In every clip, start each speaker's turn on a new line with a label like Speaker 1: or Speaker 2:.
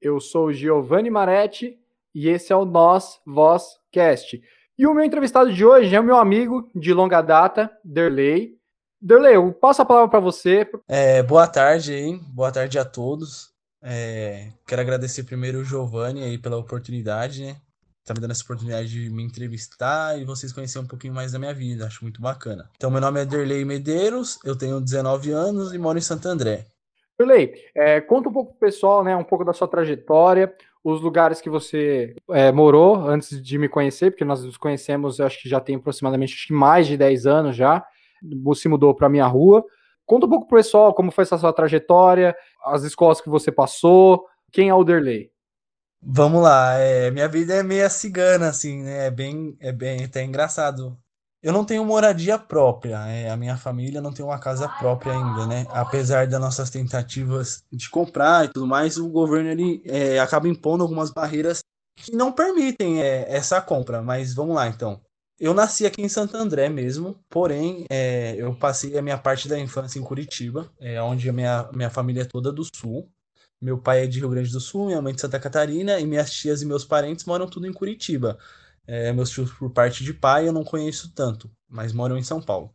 Speaker 1: Eu sou Giovanni Maretti e esse é o Nós Voz Cast. E o meu entrevistado de hoje é o meu amigo de longa data, Derley. Derley, eu passo a palavra para você.
Speaker 2: É, boa tarde aí, boa tarde a todos. É, quero agradecer primeiro o Giovanni aí pela oportunidade, né? Tá me dando essa oportunidade de me entrevistar e vocês conhecerem um pouquinho mais da minha vida, acho muito bacana. Então, meu nome é Derley Medeiros, eu tenho 19 anos e moro em Santo André.
Speaker 1: Derley, é, conta um pouco pro pessoal, né, um pouco da sua trajetória, os lugares que você é, morou antes de me conhecer, porque nós nos conhecemos, acho que já tem aproximadamente mais de 10 anos já, você mudou para minha rua. Conta um pouco pro pessoal como foi essa sua trajetória, as escolas que você passou, quem é o Derley?
Speaker 2: Vamos lá, é, minha vida é meio cigana, assim, né? É bem, é bem até engraçado eu não tenho moradia própria, é, a minha família não tem uma casa própria ainda, né? Apesar das nossas tentativas de comprar e tudo mais, o governo ele é, acaba impondo algumas barreiras que não permitem é, essa compra. Mas vamos lá, então. Eu nasci aqui em Santo André mesmo, porém é, eu passei a minha parte da infância em Curitiba, é, onde a minha, minha família é toda do sul. Meu pai é de Rio Grande do Sul, minha mãe de Santa Catarina, e minhas tias e meus parentes moram tudo em Curitiba. É, meus tios, por parte de pai, eu não conheço tanto, mas moram em São Paulo.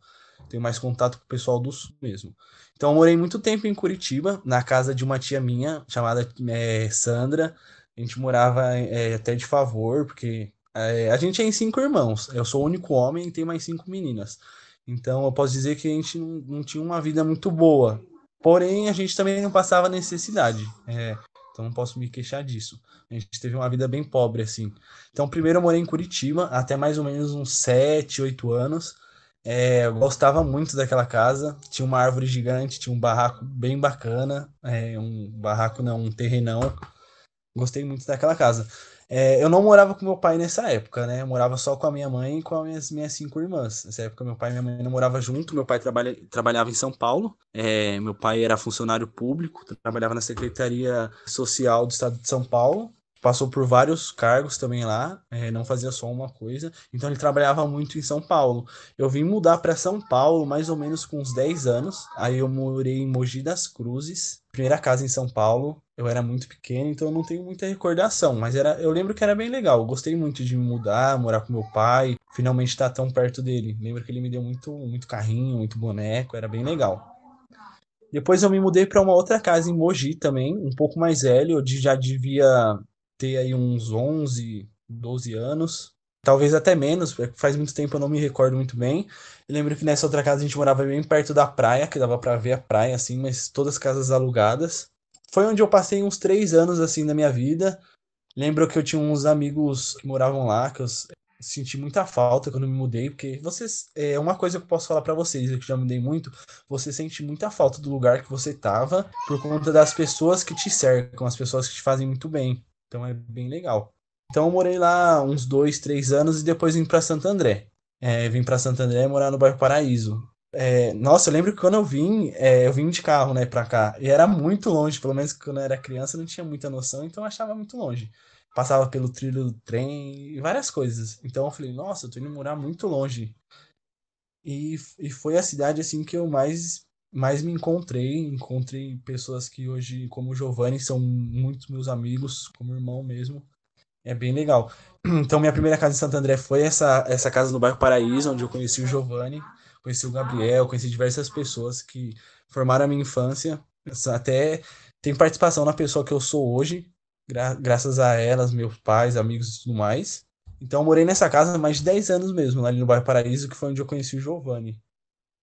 Speaker 2: Tenho mais contato com o pessoal do sul mesmo. Então, eu morei muito tempo em Curitiba, na casa de uma tia minha, chamada é, Sandra. A gente morava é, até de favor, porque é, a gente é em cinco irmãos. Eu sou o único homem e tem mais cinco meninas. Então, eu posso dizer que a gente não, não tinha uma vida muito boa. Porém, a gente também não passava necessidade. É, então não posso me queixar disso. A gente teve uma vida bem pobre, assim. Então, primeiro eu morei em Curitiba, até mais ou menos uns 7, 8 anos. É, eu gostava muito daquela casa. Tinha uma árvore gigante, tinha um barraco bem bacana. É, um barraco, não, um terrenão. Gostei muito daquela casa. É, eu não morava com meu pai nessa época, né? Eu morava só com a minha mãe e com as minhas, minhas cinco irmãs. Nessa época, meu pai e minha mãe não moravam junto. Meu pai trabalha, trabalhava em São Paulo. É, meu pai era funcionário público, trabalhava na Secretaria Social do Estado de São Paulo passou por vários cargos também lá, é, não fazia só uma coisa, então ele trabalhava muito em São Paulo. Eu vim mudar para São Paulo mais ou menos com uns 10 anos, aí eu morei em Mogi das Cruzes, primeira casa em São Paulo. Eu era muito pequeno, então eu não tenho muita recordação, mas era, eu lembro que era bem legal. Eu gostei muito de me mudar, morar com meu pai, finalmente estar tão perto dele. Lembro que ele me deu muito, muito carrinho, muito boneco, era bem legal. Depois eu me mudei para uma outra casa em Mogi também, um pouco mais velho, eu já devia ter aí uns 11, 12 anos, talvez até menos, faz muito tempo eu não me recordo muito bem. Eu lembro que nessa outra casa a gente morava bem perto da praia, que dava para ver a praia assim, mas todas as casas alugadas. Foi onde eu passei uns três anos assim na minha vida. Lembro que eu tinha uns amigos que moravam lá, que eu senti muita falta quando me mudei, porque vocês é uma coisa que eu posso falar para vocês, eu que já mudei muito, você sente muita falta do lugar que você tava por conta das pessoas que te cercam, as pessoas que te fazem muito bem. Então é bem legal. Então eu morei lá uns dois, três anos e depois vim para Santo André. É, vim para Santo André morar no bairro Paraíso. É, nossa, eu lembro que quando eu vim, é, eu vim de carro, né, pra cá. E era muito longe, pelo menos quando eu era criança eu não tinha muita noção, então eu achava muito longe. Passava pelo trilho do trem e várias coisas. Então eu falei, nossa, eu tô indo morar muito longe. E, e foi a cidade, assim, que eu mais mais me encontrei, encontrei pessoas que hoje, como o Giovanni, são muitos meus amigos, como irmão mesmo. É bem legal. Então, minha primeira casa em Santo André foi essa, essa casa no bairro Paraíso, onde eu conheci o Giovanni, conheci o Gabriel, conheci diversas pessoas que formaram a minha infância. Até tem participação na pessoa que eu sou hoje, gra graças a elas, meus pais, amigos e tudo mais. Então, eu morei nessa casa mais de 10 anos mesmo, ali no bairro Paraíso, que foi onde eu conheci o Giovanni.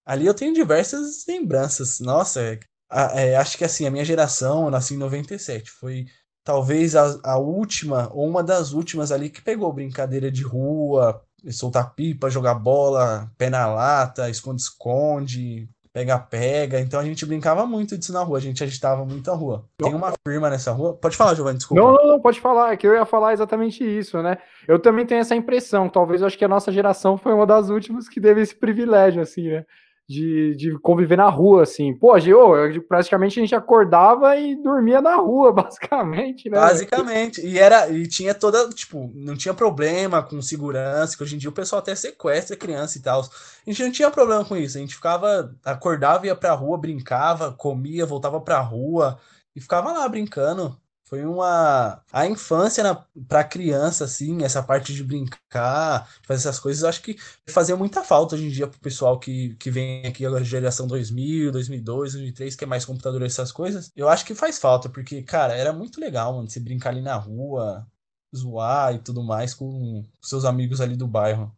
Speaker 2: Ali eu tenho diversas lembranças. Nossa, é, é, acho que assim, a minha geração, eu nasci em 97, foi talvez a, a última, ou uma das últimas ali que pegou brincadeira de rua, soltar pipa, jogar bola, pé na lata, esconde-esconde, pega-pega. Então a gente brincava muito disso na rua, a gente agitava muito a rua. Tem uma firma nessa rua. Pode falar, Giovanni, desculpa.
Speaker 1: Não, não, não, pode falar, é que eu ia falar exatamente isso, né? Eu também tenho essa impressão, talvez eu acho que a nossa geração foi uma das últimas que teve esse privilégio, assim, né? De, de conviver na rua, assim. Pô, eu, praticamente a gente acordava e dormia na rua, basicamente, né?
Speaker 2: Basicamente. E era e tinha toda, tipo, não tinha problema com segurança, que hoje em dia o pessoal até sequestra criança e tal. A gente não tinha problema com isso. A gente ficava, acordava, ia pra rua, brincava, comia, voltava pra rua e ficava lá brincando. Foi uma. A infância na... pra criança, assim, essa parte de brincar, fazer essas coisas, eu acho que fazia muita falta hoje em dia pro pessoal que, que vem aqui, a geração 2000, 2002, 2003, que é mais computador, essas coisas. Eu acho que faz falta, porque, cara, era muito legal, mano, você brincar ali na rua, zoar e tudo mais com seus amigos ali do bairro.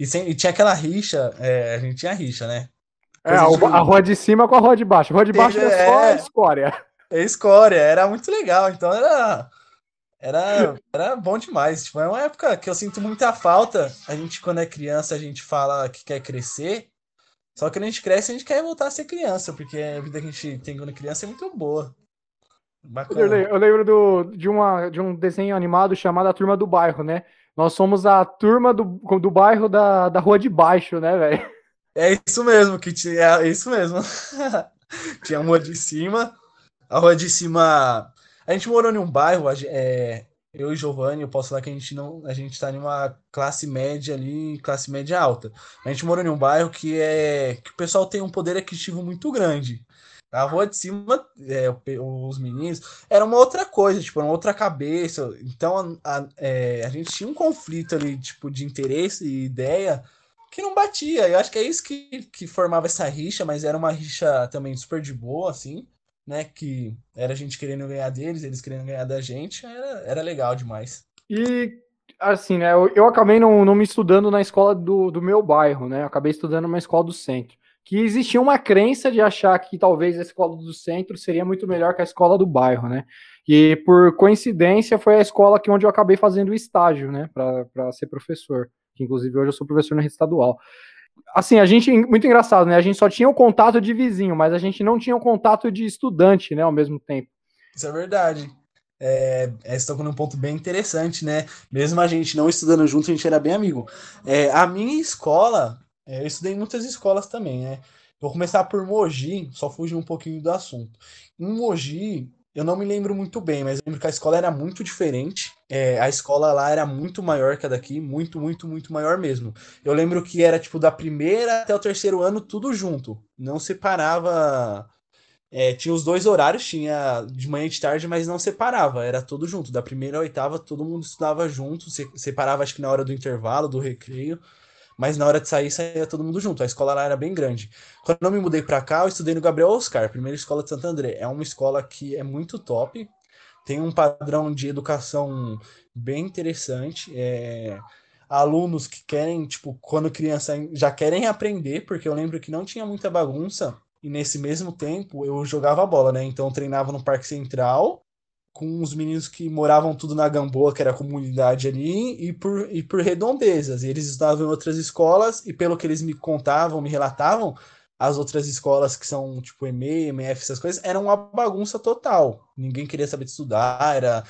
Speaker 2: E, sem... e tinha aquela rixa, é, a gente tinha rixa, né?
Speaker 1: É, a, a rua de cima com a rua de baixo. A rua de baixo é, é só escória.
Speaker 2: É escória, era muito legal. Então era. Era, era bom demais. Tipo, é uma época que eu sinto muita falta. A gente, quando é criança, a gente fala que quer crescer. Só que quando a gente cresce, a gente quer voltar a ser criança, porque a vida que a gente tem quando criança é muito boa.
Speaker 1: Bacana. Eu lembro do, de, uma, de um desenho animado chamado A Turma do Bairro, né? Nós somos a turma do, do bairro da, da rua de baixo, né, velho?
Speaker 2: É isso mesmo, que tinha, é isso mesmo. tinha a rua de cima, a rua de cima. A gente morou em um bairro, é, eu e Giovanni, eu posso falar que a gente não, a gente tá em uma classe média ali, classe média alta. A gente morou em um bairro que é que o pessoal tem um poder aquisitivo muito grande. A rua de cima, é, os meninos, era uma outra coisa, tipo, uma outra cabeça. Então a, a, é, a gente tinha um conflito ali, tipo, de interesse e ideia que não batia. Eu acho que é isso que, que formava essa rixa, mas era uma rixa também super de boa, assim né? Que era a gente querendo ganhar deles, eles querendo ganhar da gente, era, era legal demais.
Speaker 1: E assim, né? Eu, eu acabei não, não me estudando na escola do, do meu bairro, né? Eu acabei estudando numa escola do centro. Que existia uma crença de achar que talvez a escola do centro seria muito melhor que a escola do bairro, né? E por coincidência foi a escola que onde eu acabei fazendo o estágio, né? Para ser professor. Que inclusive hoje eu sou professor na rede estadual assim, a gente, muito engraçado, né? A gente só tinha o contato de vizinho, mas a gente não tinha o contato de estudante, né, ao mesmo tempo.
Speaker 2: Isso é verdade. É, é, você tocou num ponto bem interessante, né? Mesmo a gente não estudando junto, a gente era bem amigo. É, a minha escola, é, eu estudei em muitas escolas também, né? Vou começar por Mogi, só fugir um pouquinho do assunto. Em Mogi, eu não me lembro muito bem, mas lembro que a escola era muito diferente. É, a escola lá era muito maior que a daqui, muito, muito, muito maior mesmo. Eu lembro que era tipo da primeira até o terceiro ano tudo junto, não separava. É, tinha os dois horários, tinha de manhã e de tarde, mas não separava, era tudo junto. Da primeira à oitava, todo mundo estudava junto, separava acho que na hora do intervalo, do recreio mas na hora de sair, saía todo mundo junto. A escola lá era bem grande. Quando eu me mudei para cá, eu estudei no Gabriel Oscar, primeira escola de Santo André. É uma escola que é muito top, tem um padrão de educação bem interessante. É... Alunos que querem, tipo, quando criança já querem aprender, porque eu lembro que não tinha muita bagunça. E nesse mesmo tempo eu jogava bola, né? Então eu treinava no Parque Central com os meninos que moravam tudo na Gamboa, que era a comunidade ali, e por, e por redondezas. E eles estudavam em outras escolas, e pelo que eles me contavam, me relatavam, as outras escolas que são tipo EME, MF, essas coisas, eram uma bagunça total. Ninguém queria saber de estudar, era...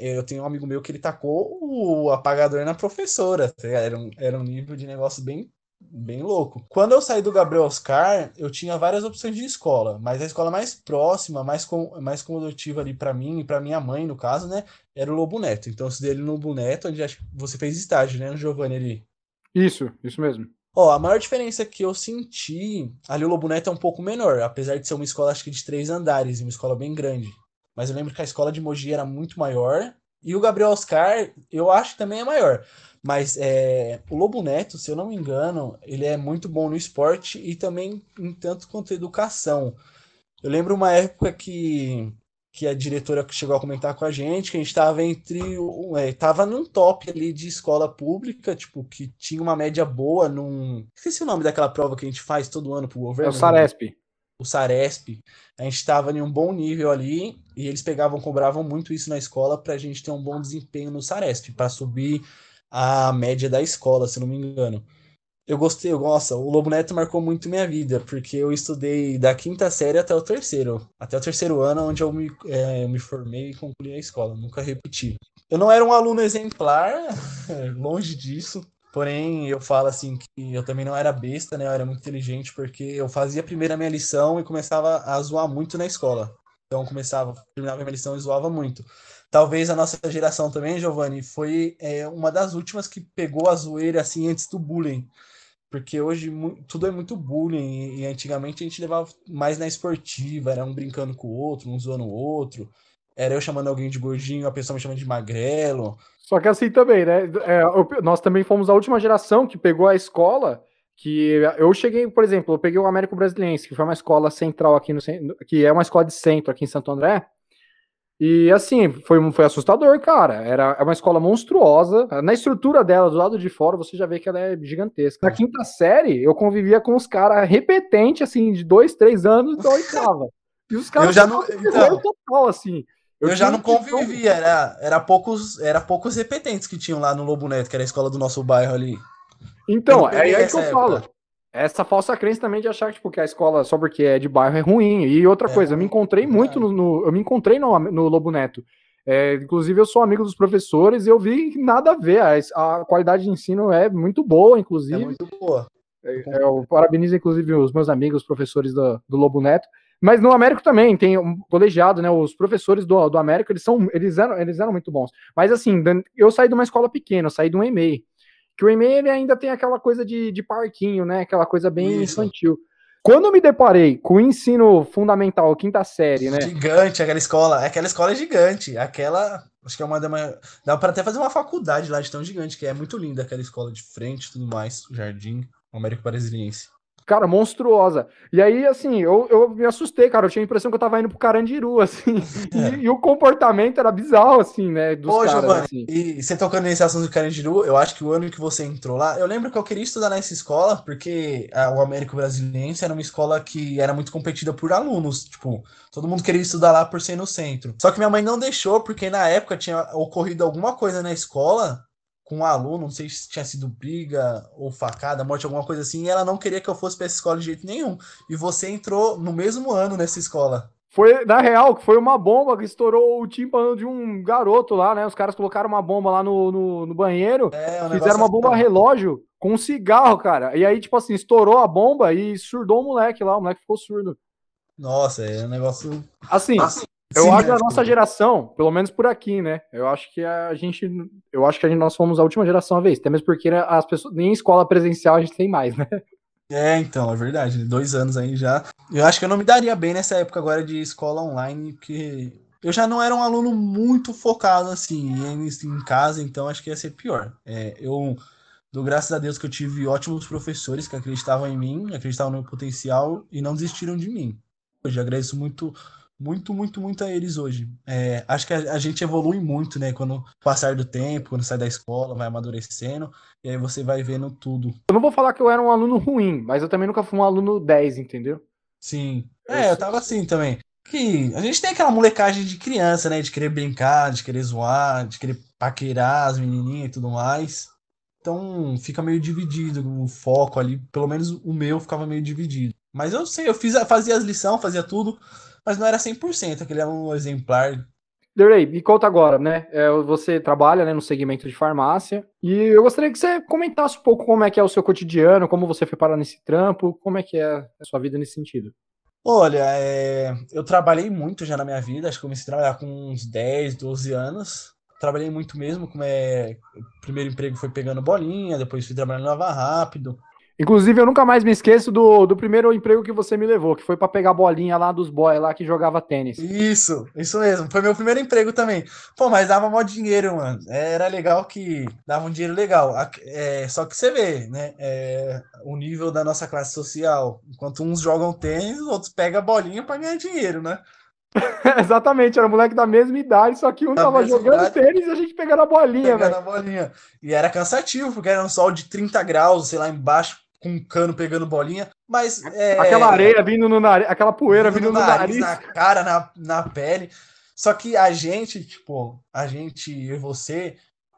Speaker 2: Eu tenho um amigo meu que ele tacou o apagador na professora, tá era um, era um nível de negócio bem bem louco. Quando eu saí do Gabriel Oscar, eu tinha várias opções de escola, mas a escola mais próxima, mais, com, mais comodativa ali para mim e para minha mãe, no caso, né, era o Lobo Neto. Então eu estudei ele no Lobo Neto, onde você fez estágio, né, Giovanni ali.
Speaker 1: Isso, isso mesmo.
Speaker 2: Ó, a maior diferença que eu senti, ali o Lobo Neto é um pouco menor, apesar de ser uma escola acho que de três andares, uma escola bem grande. Mas eu lembro que a escola de Mogi era muito maior, e o Gabriel Oscar, eu acho que também é maior. Mas é, o Lobo Neto, se eu não me engano, ele é muito bom no esporte e também em tanto quanto educação. Eu lembro uma época que, que a diretora chegou a comentar com a gente que a gente estava entre. É, tava num top ali de escola pública, tipo, que tinha uma média boa num. Esqueci o nome daquela prova que a gente faz todo ano pro governo.
Speaker 1: É o Saresp.
Speaker 2: O Saresp. A gente estava em um bom nível ali e eles pegavam, cobravam muito isso na escola para a gente ter um bom desempenho no Saresp, para subir a média da escola, se não me engano. Eu gostei, nossa, o Lobo Neto marcou muito minha vida, porque eu estudei da quinta série até o terceiro, até o terceiro ano, onde eu me, é, me formei e concluí a escola, nunca repeti. Eu não era um aluno exemplar, longe disso, porém eu falo assim que eu também não era besta, né? Eu era muito inteligente, porque eu fazia primeiro a minha lição e começava a zoar muito na escola. Então começava, terminava a minha lição e zoava muito. Talvez a nossa geração também, Giovanni, foi é, uma das últimas que pegou a zoeira assim antes do bullying. Porque hoje tudo é muito bullying e, antigamente a gente levava mais na esportiva, era um brincando com o outro, um zoando o outro. era eu chamando alguém de gordinho, a pessoa me chamando de magrelo.
Speaker 1: Só que assim também, né? É, nós também fomos a última geração que pegou a escola. Que eu cheguei, por exemplo, eu peguei o Américo Brasiliense, que foi uma escola central aqui no que é uma escola de centro aqui em Santo André. E assim, foi, foi assustador, cara. Era é uma escola monstruosa. Na estrutura dela, do lado de fora, você já vê que ela é gigantesca. Na quinta série, eu convivia com os caras repetentes, assim, de dois, três anos da oitava.
Speaker 2: E os caras eu já não, então, total, assim. Eu, eu já não convivia, era, era, poucos, era poucos repetentes que tinham lá no Lobo Neto, que era a escola do nosso bairro ali.
Speaker 1: Então, é aí que eu época. falo. Essa falsa crença também de achar tipo, que a escola, só porque é de bairro, é ruim. E outra é, coisa, eu me encontrei muito no, no, Eu me encontrei no, no Lobo Neto. É, inclusive, eu sou amigo dos professores e eu vi nada a ver. A, a qualidade de ensino é muito boa, inclusive. É muito boa. É, é eu parabenizo, inclusive, os meus amigos, os professores do, do Lobo Neto. Mas no Américo também tem um colegiado, né? Os professores do, do Américo, eles são, eles eram, eles eram muito bons. Mas assim, eu saí de uma escola pequena, eu saí de um EMEI. EMEI ele ainda tem aquela coisa de, de parquinho, né? Aquela coisa bem Isso. infantil. Quando eu me deparei com o ensino fundamental, quinta série, né?
Speaker 2: Gigante, aquela escola. Aquela escola é gigante. Aquela. Acho que é uma da maior. Dá para até fazer uma faculdade lá de tão gigante, que é muito linda aquela escola de frente e tudo mais. Jardim, Américo Brasiliense.
Speaker 1: Cara, monstruosa. E aí, assim, eu, eu me assustei, cara. Eu tinha a impressão que eu tava indo pro Carandiru, assim. É. E, e, o comportamento era bizarro, assim, né?
Speaker 2: Dos Ô, caras, Giovanni, assim. e você tocando nesse assunto do Carandiru, eu acho que o ano que você entrou lá, eu lembro que eu queria estudar nessa escola, porque a, o Américo Brasiliense era uma escola que era muito competida por alunos. Tipo, todo mundo queria estudar lá por ser no centro. Só que minha mãe não deixou, porque na época tinha ocorrido alguma coisa na escola com um aluno, não sei se tinha sido briga ou facada, morte, alguma coisa assim, e ela não queria que eu fosse para essa escola de jeito nenhum. E você entrou no mesmo ano nessa escola.
Speaker 1: Foi, na real, foi uma bomba que estourou o tímpano de um garoto lá, né? Os caras colocaram uma bomba lá no, no, no banheiro, é, um fizeram uma bomba assim. relógio com um cigarro, cara. E aí, tipo assim, estourou a bomba e surdou o moleque lá, o moleque ficou surdo.
Speaker 2: Nossa, é um negócio.
Speaker 1: Assim, assim eu Sim, acho que a nossa geração, pelo menos por aqui, né? Eu acho que a gente, eu acho que a gente, nós fomos a última geração a vez, até mesmo porque né, as pessoas nem escola presencial a gente tem mais, né?
Speaker 2: É, então, é verdade. Dois anos aí já. Eu acho que eu não me daria bem nessa época agora de escola online, porque eu já não era um aluno muito focado assim em, em casa, então acho que ia ser pior. É, eu dou graças a Deus que eu tive ótimos professores que acreditavam em mim, acreditavam no meu potencial e não desistiram de mim. Hoje agradeço muito muito, muito, muito a eles hoje. É, acho que a, a, gente evolui muito, né? Quando passar do tempo, quando sai da escola, vai amadurecendo, e aí você vai vendo tudo.
Speaker 1: Eu não vou falar que eu era um aluno ruim, mas eu também nunca fui um aluno 10, entendeu?
Speaker 2: Sim. É, eu tava assim também. Que a gente tem aquela molecagem de criança, né? De querer brincar, de querer zoar, de querer paquerar as menininhas e tudo mais. Então fica meio dividido o foco ali. Pelo menos o meu ficava meio dividido. Mas eu sei, eu fiz, fazia as lições, fazia tudo mas não era 100%, aquele era um exemplar.
Speaker 1: Derley, me conta agora, né? É, você trabalha né, no segmento de farmácia e eu gostaria que você comentasse um pouco como é que é o seu cotidiano, como você foi parar nesse trampo, como é que é a sua vida nesse sentido.
Speaker 2: Olha, é... eu trabalhei muito já na minha vida, acho que comecei a trabalhar com uns 10, 12 anos. Trabalhei muito mesmo, como é. O primeiro emprego foi pegando bolinha, depois fui trabalhando no Lava Rápido.
Speaker 1: Inclusive, eu nunca mais me esqueço do, do primeiro emprego que você me levou, que foi para pegar bolinha lá dos boys lá que jogava tênis.
Speaker 2: Isso, isso mesmo. Foi meu primeiro emprego também. Pô, mas dava mó dinheiro, mano. Era legal que dava um dinheiro legal. É, só que você vê, né? É, o nível da nossa classe social. Enquanto uns jogam tênis, os outros pegam a bolinha para ganhar dinheiro, né?
Speaker 1: Exatamente, era moleque da mesma idade, só que um da tava jogando idade, tênis e a gente pegando a bolinha,
Speaker 2: Pegando a bolinha. E era cansativo, porque era um sol de 30 graus, sei lá, embaixo, com um cano pegando bolinha, mas...
Speaker 1: É, aquela areia vindo no nariz, aquela poeira vindo, vindo no, no nariz,
Speaker 2: Na cara, na, na pele. Só que a gente, tipo, a gente, e você,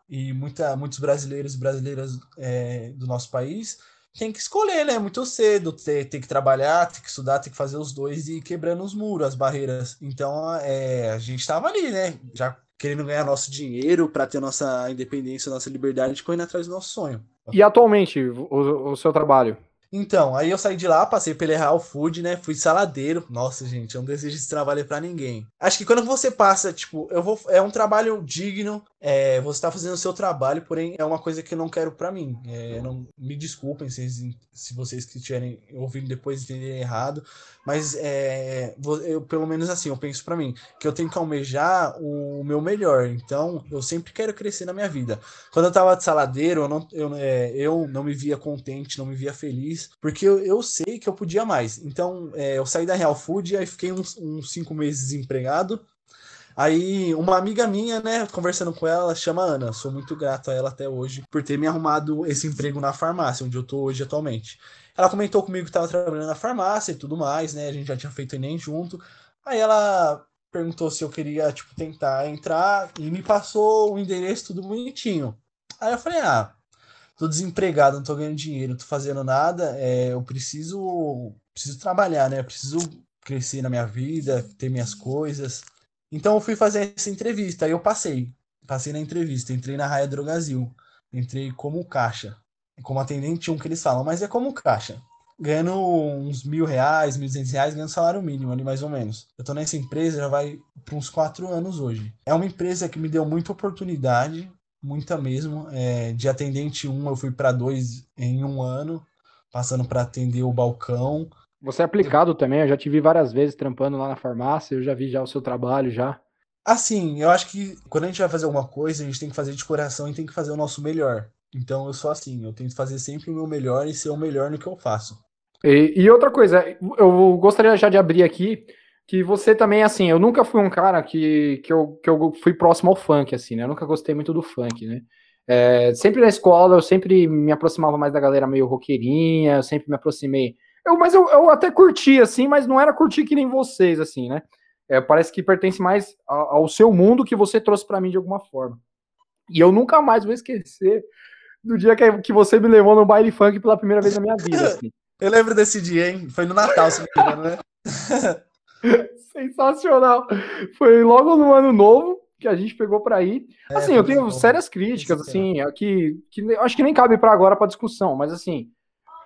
Speaker 2: e muita, muitos brasileiros e brasileiras é, do nosso país, tem que escolher, né? Muito cedo, ter, ter que trabalhar, ter que estudar, ter que fazer os dois e ir quebrando os muros, as barreiras. Então, é, a gente estava ali, né? Já querendo ganhar nosso dinheiro para ter nossa independência, nossa liberdade, correndo atrás do nosso sonho.
Speaker 1: E atualmente, o, o seu trabalho?
Speaker 2: Então, aí eu saí de lá, passei pelo Real Food, né? Fui saladeiro. Nossa, gente, eu não desejo esse trabalho para ninguém. Acho que quando você passa, tipo, eu vou. É um trabalho digno, é, você tá fazendo o seu trabalho, porém é uma coisa que eu não quero para mim. É, não, me desculpem se, se vocês que estiverem ouvindo depois entenderem errado, mas é, eu, pelo menos assim, eu penso para mim, que eu tenho que almejar o meu melhor. Então, eu sempre quero crescer na minha vida. Quando eu tava de saladeiro, eu não, eu, é, eu não me via contente, não me via feliz porque eu, eu sei que eu podia mais. Então, é, eu saí da Real Food, aí fiquei uns, uns cinco meses desempregado. Aí, uma amiga minha, né, conversando com ela, ela chama Ana. Sou muito grato a ela até hoje por ter me arrumado esse emprego na farmácia, onde eu tô hoje atualmente. Ela comentou comigo que estava trabalhando na farmácia e tudo mais, né? A gente já tinha feito Enem junto. Aí ela perguntou se eu queria, tipo, tentar entrar e me passou o endereço tudo bonitinho. Aí eu falei, ah, tô desempregado, não tô ganhando dinheiro, não tô fazendo nada, é, eu preciso, preciso trabalhar, né? Eu preciso crescer na minha vida, ter minhas coisas. Então eu fui fazer essa entrevista, aí eu passei. Passei na entrevista, entrei na Raia Drogazil. Entrei como caixa. Como atendente um que eles falam, mas é como caixa. Ganhando uns mil reais, mil duzentos reais, ganhando salário mínimo ali, mais ou menos. Eu tô nessa empresa já vai para uns quatro anos hoje. É uma empresa que me deu muita oportunidade, muita mesmo. É, de atendente 1 eu fui para 2 em um ano, passando para atender o balcão.
Speaker 1: Você é aplicado também, eu já te vi várias vezes trampando lá na farmácia, eu já vi já o seu trabalho já.
Speaker 2: Assim, eu acho que quando a gente vai fazer alguma coisa, a gente tem que fazer de coração e tem que fazer o nosso melhor. Então eu sou assim, eu tento fazer sempre o meu melhor e ser o melhor no que eu faço.
Speaker 1: E, e outra coisa, eu gostaria já de abrir aqui que você também, assim, eu nunca fui um cara que, que, eu, que eu fui próximo ao funk, assim, né? Eu nunca gostei muito do funk, né? É, sempre na escola, eu sempre me aproximava mais da galera meio roqueirinha, eu sempre me aproximei. Eu, mas eu, eu até curti, assim, mas não era curtir que nem vocês, assim, né? É, parece que pertence mais ao, ao seu mundo que você trouxe para mim de alguma forma. E eu nunca mais vou esquecer do dia que, que você me levou no baile funk pela primeira vez na minha vida. Assim.
Speaker 2: Eu lembro desse dia, hein? Foi no Natal, se não me engano, né?
Speaker 1: Sensacional. Foi logo no ano novo que a gente pegou para ir. É, assim, eu tenho sérias críticas, assim, aqui, que acho que nem cabe para agora para discussão, mas assim,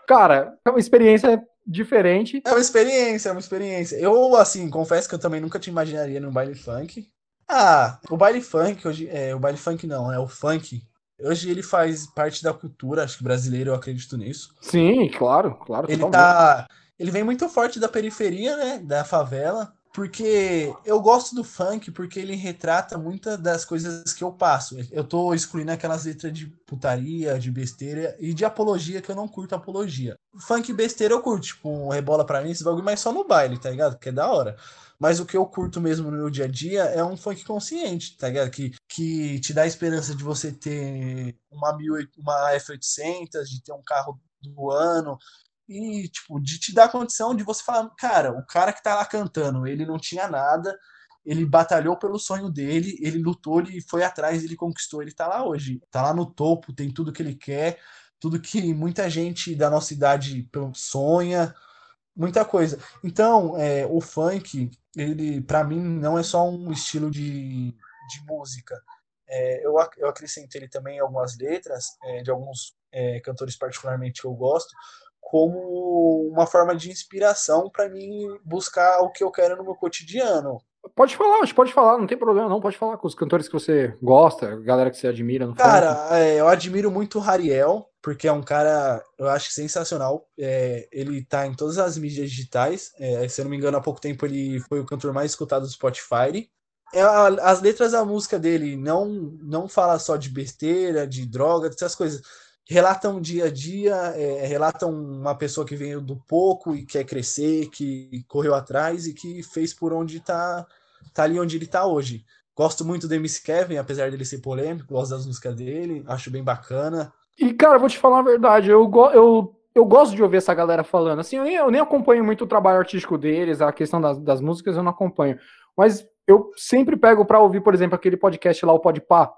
Speaker 1: cara, é uma experiência diferente.
Speaker 2: É uma experiência, é uma experiência. Eu, assim, confesso que eu também nunca te imaginaria num baile funk. Ah, o baile funk, hoje, é, o baile funk não, é o funk. Hoje ele faz parte da cultura, acho que brasileiro, eu acredito nisso.
Speaker 1: Sim, claro, claro.
Speaker 2: Ele tá, ele vem muito forte da periferia, né? Da favela. Porque eu gosto do funk porque ele retrata muitas das coisas que eu passo. Eu tô excluindo aquelas letras de putaria, de besteira e de apologia que eu não curto apologia. Funk besteira eu curto, tipo, rebola pra mim esse bagulho, mas só no baile, tá ligado? Que é da hora. Mas o que eu curto mesmo no meu dia a dia é um funk consciente, tá ligado? Que, que te dá a esperança de você ter uma, uma F800, de ter um carro do ano, e, tipo, de te dar a condição de você falar, cara, o cara que tá lá cantando, ele não tinha nada, ele batalhou pelo sonho dele, ele lutou, ele foi atrás, ele conquistou, ele tá lá hoje. Tá lá no topo, tem tudo que ele quer, tudo que muita gente da nossa idade sonha, muita coisa. Então, é, o funk, ele, para mim, não é só um estilo de, de música. É, eu, eu acrescentei ele também algumas letras é, de alguns é, cantores particularmente que eu gosto, como uma forma de inspiração para mim buscar o que eu quero no meu cotidiano.
Speaker 1: Pode falar, pode falar, não tem problema, não. Pode falar com os cantores que você gosta, galera que você admira. No
Speaker 2: cara, é, eu admiro muito o Rariel, porque é um cara, eu acho sensacional. É, ele tá em todas as mídias digitais. É, se eu não me engano, há pouco tempo ele foi o cantor mais escutado do Spotify. É, as letras da música dele não, não fala só de besteira, de droga, dessas coisas relatam um dia a dia, é, relatam uma pessoa que veio do pouco e quer crescer, que correu atrás e que fez por onde está tá ali onde ele está hoje. Gosto muito do MC Kevin, apesar dele ser polêmico, gosto das músicas dele, acho bem bacana.
Speaker 1: E, cara, vou te falar a verdade, eu, eu, eu gosto de ouvir essa galera falando. Assim, eu nem, eu nem acompanho muito o trabalho artístico deles, a questão das, das músicas eu não acompanho. Mas eu sempre pego para ouvir, por exemplo, aquele podcast lá, o Podpah, ah,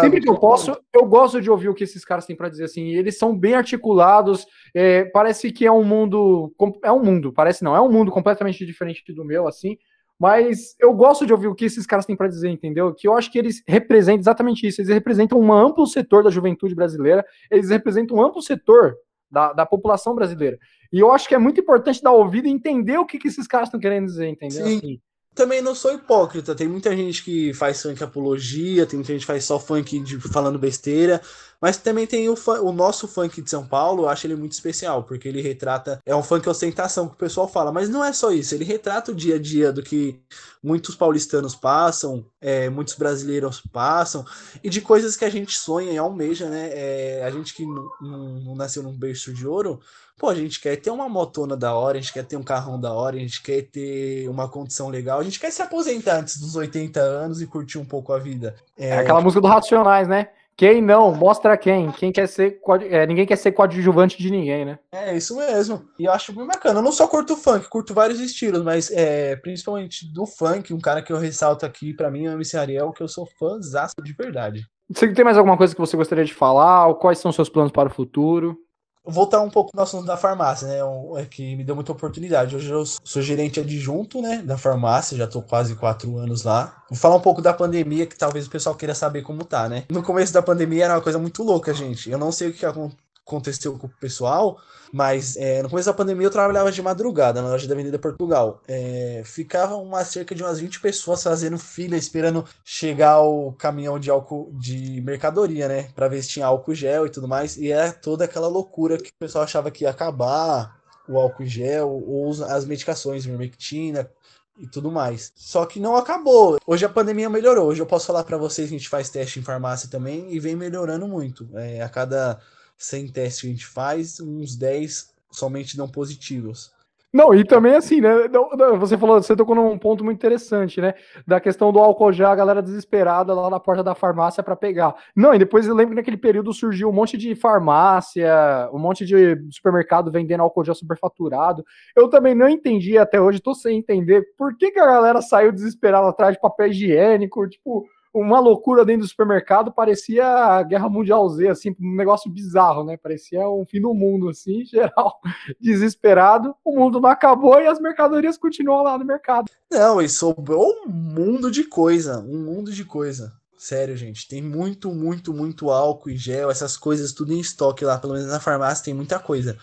Speaker 1: Sempre que eu posso, eu gosto de ouvir o que esses caras têm para dizer assim. Eles são bem articulados. É, parece que é um mundo, é um mundo, parece não, é um mundo completamente diferente do meu, assim. Mas eu gosto de ouvir o que esses caras têm para dizer, entendeu? Que eu acho que eles representam exatamente isso. Eles representam um amplo setor da juventude brasileira. Eles representam um amplo setor da, da população brasileira. E eu acho que é muito importante dar ouvido e entender o que, que esses caras estão querendo dizer, entendeu?
Speaker 2: Sim.
Speaker 1: Assim,
Speaker 2: Também não sou hipócrita. Tem muita gente que faz funk apologia, tem muita gente que faz só funk de, falando besteira. Mas também tem o, o nosso funk de São Paulo, eu acho ele muito especial, porque ele retrata. É um funk ostentação que o pessoal fala, mas não é só isso. Ele retrata o dia a dia do que muitos paulistanos passam, é, muitos brasileiros passam, e de coisas que a gente sonha e almeja, né? É, a gente que não nasceu num berço de ouro, pô, a gente quer ter uma motona da hora, a gente quer ter um carrão da hora, a gente quer ter uma condição legal, a gente quer se aposentar antes dos 80 anos e curtir um pouco a vida.
Speaker 1: é aquela música do Racionais, né? Quem não, mostra quem. Quem quer ser. é, ninguém quer ser coadjuvante de ninguém, né?
Speaker 2: É isso mesmo. E eu acho bem bacana. Eu não só curto funk, curto vários estilos, mas é, principalmente do funk, um cara que eu ressalto aqui pra mim é o MC Ariel, que eu sou fãzaço de verdade.
Speaker 1: Você tem mais alguma coisa que você gostaria de falar? Ou quais são os seus planos para o futuro?
Speaker 2: Voltar um pouco no assunto da farmácia, né? É que me deu muita oportunidade. Hoje eu sou gerente adjunto, né? Da farmácia, já tô quase quatro anos lá. Vou falar um pouco da pandemia, que talvez o pessoal queira saber como tá, né? No começo da pandemia era uma coisa muito louca, gente. Eu não sei o que acon- aconteceu com o pessoal, mas é, no começo da pandemia eu trabalhava de madrugada na loja da Avenida Portugal. É, ficava uma, cerca de umas 20 pessoas fazendo fila, esperando chegar o caminhão de álcool de mercadoria, né? Pra ver se tinha álcool gel e tudo mais. E era toda aquela loucura que o pessoal achava que ia acabar o álcool gel ou as medicações, vermectina e tudo mais. Só que não acabou. Hoje a pandemia melhorou. Hoje eu posso falar pra vocês a gente faz teste em farmácia também e vem melhorando muito. É, a cada 100 testes que a gente faz, uns 10 somente dão positivos.
Speaker 1: Não, e também assim, né? não- não, Você falou, você tocou num ponto muito interessante, né? Da questão do álcool já, a galera desesperada lá na porta da farmácia para pegar. Não, e depois eu lembro que naquele período surgiu um monte de farmácia, um monte de supermercado vendendo álcool já superfaturado. Eu também não entendi até hoje, tô sem entender por que, que a galera saiu desesperada atrás de papel higiênico, tipo, uma loucura dentro do supermercado, parecia a Guerra Mundial Z, assim, um negócio bizarro, né? Parecia um fim do mundo, assim, geral desesperado, o mundo não acabou e as mercadorias continuam lá no mercado.
Speaker 2: Não, e sobrou um mundo de coisa, um mundo de coisa. Sério, gente, tem muito, muito, muito álcool e gel, essas coisas tudo em estoque lá, pelo menos na farmácia tem muita coisa.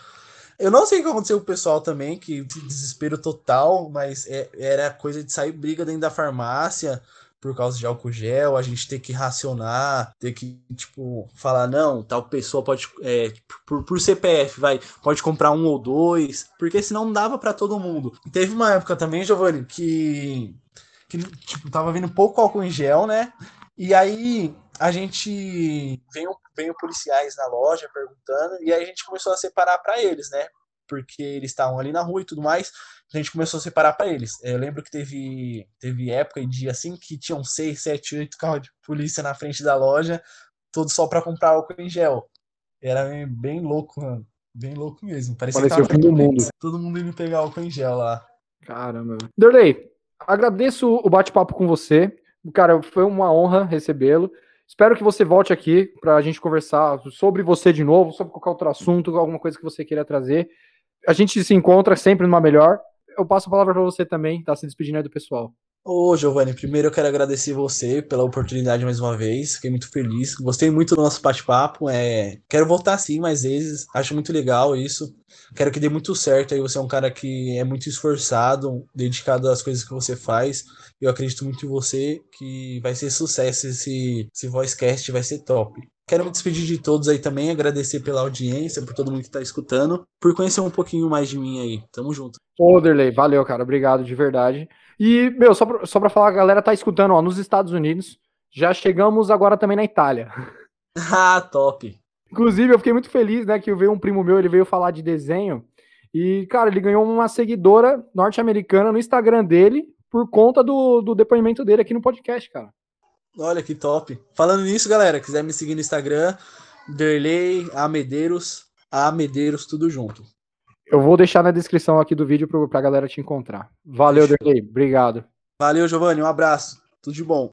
Speaker 2: Eu não sei o que aconteceu com o pessoal também, que desespero total, mas é- era coisa de sair briga dentro da farmácia por causa de álcool gel, a gente ter que racionar, ter que, tipo, falar, não, tal pessoa pode, é, por, por CPF, vai, pode comprar um ou dois, porque senão não dava pra todo mundo. E teve uma época também, Giovanni, que, que, tipo, tava vindo pouco álcool em gel, né? E aí a gente veio, veio policiais na loja perguntando, e aí a gente começou a separar pra eles, né? Porque eles estavam ali na rua e tudo mais, a gente começou a separar pra eles. Eu lembro que teve, teve época e dia assim que tinham seis, sete, oito carros de polícia na frente da loja, tudo só pra comprar álcool em gel. Era bem louco, mano. Bem louco mesmo. Parecia
Speaker 1: Parecia
Speaker 2: que
Speaker 1: o fim do mundo.
Speaker 2: todo mundo indo pegar álcool em gel lá.
Speaker 1: Caramba. Derlei, agradeço o bate-papo com você. Cara, foi uma honra recebê-lo. Espero que você volte aqui para a gente conversar sobre você de novo, sobre qualquer outro assunto, alguma coisa que você queira trazer. A gente se encontra sempre numa melhor. Eu passo a palavra para você também, tá se despedindo aí do pessoal.
Speaker 2: Ô, Giovanni, primeiro eu quero agradecer você pela oportunidade mais uma vez. Fiquei muito feliz. Gostei muito do nosso bate-papo. É... Quero voltar sim mais vezes. Acho muito legal isso. Quero que dê muito certo. Aí você é um cara que é muito esforçado, dedicado às coisas que você faz. Eu acredito muito em você que vai ser sucesso esse, esse Voicecast, vai ser top. Quero me despedir de todos aí também, agradecer pela audiência, por todo mundo que está escutando, por conhecer um pouquinho mais de mim aí. Tamo junto.
Speaker 1: Ô, Derlei, valeu, cara. Obrigado de verdade. E, meu, só pra, só pra falar, a galera tá escutando, ó, nos Estados Unidos. Já chegamos agora também na Itália.
Speaker 2: ah, top.
Speaker 1: Inclusive, eu fiquei muito feliz, né, que veio um primo meu, ele veio falar de desenho. E, cara, ele ganhou uma seguidora norte-americana no Instagram dele por conta do, do depoimento dele aqui no podcast, cara.
Speaker 2: Olha que top. Falando nisso, galera, quiser me seguir no Instagram, Derley, Amedeiros, Amedeiros, tudo junto.
Speaker 1: Eu vou deixar na descrição aqui do vídeo pro, pra galera te encontrar. Valeu. Derlei. Obrigado.
Speaker 2: Valeu, Giovanni, um abraço. Tudo de bom.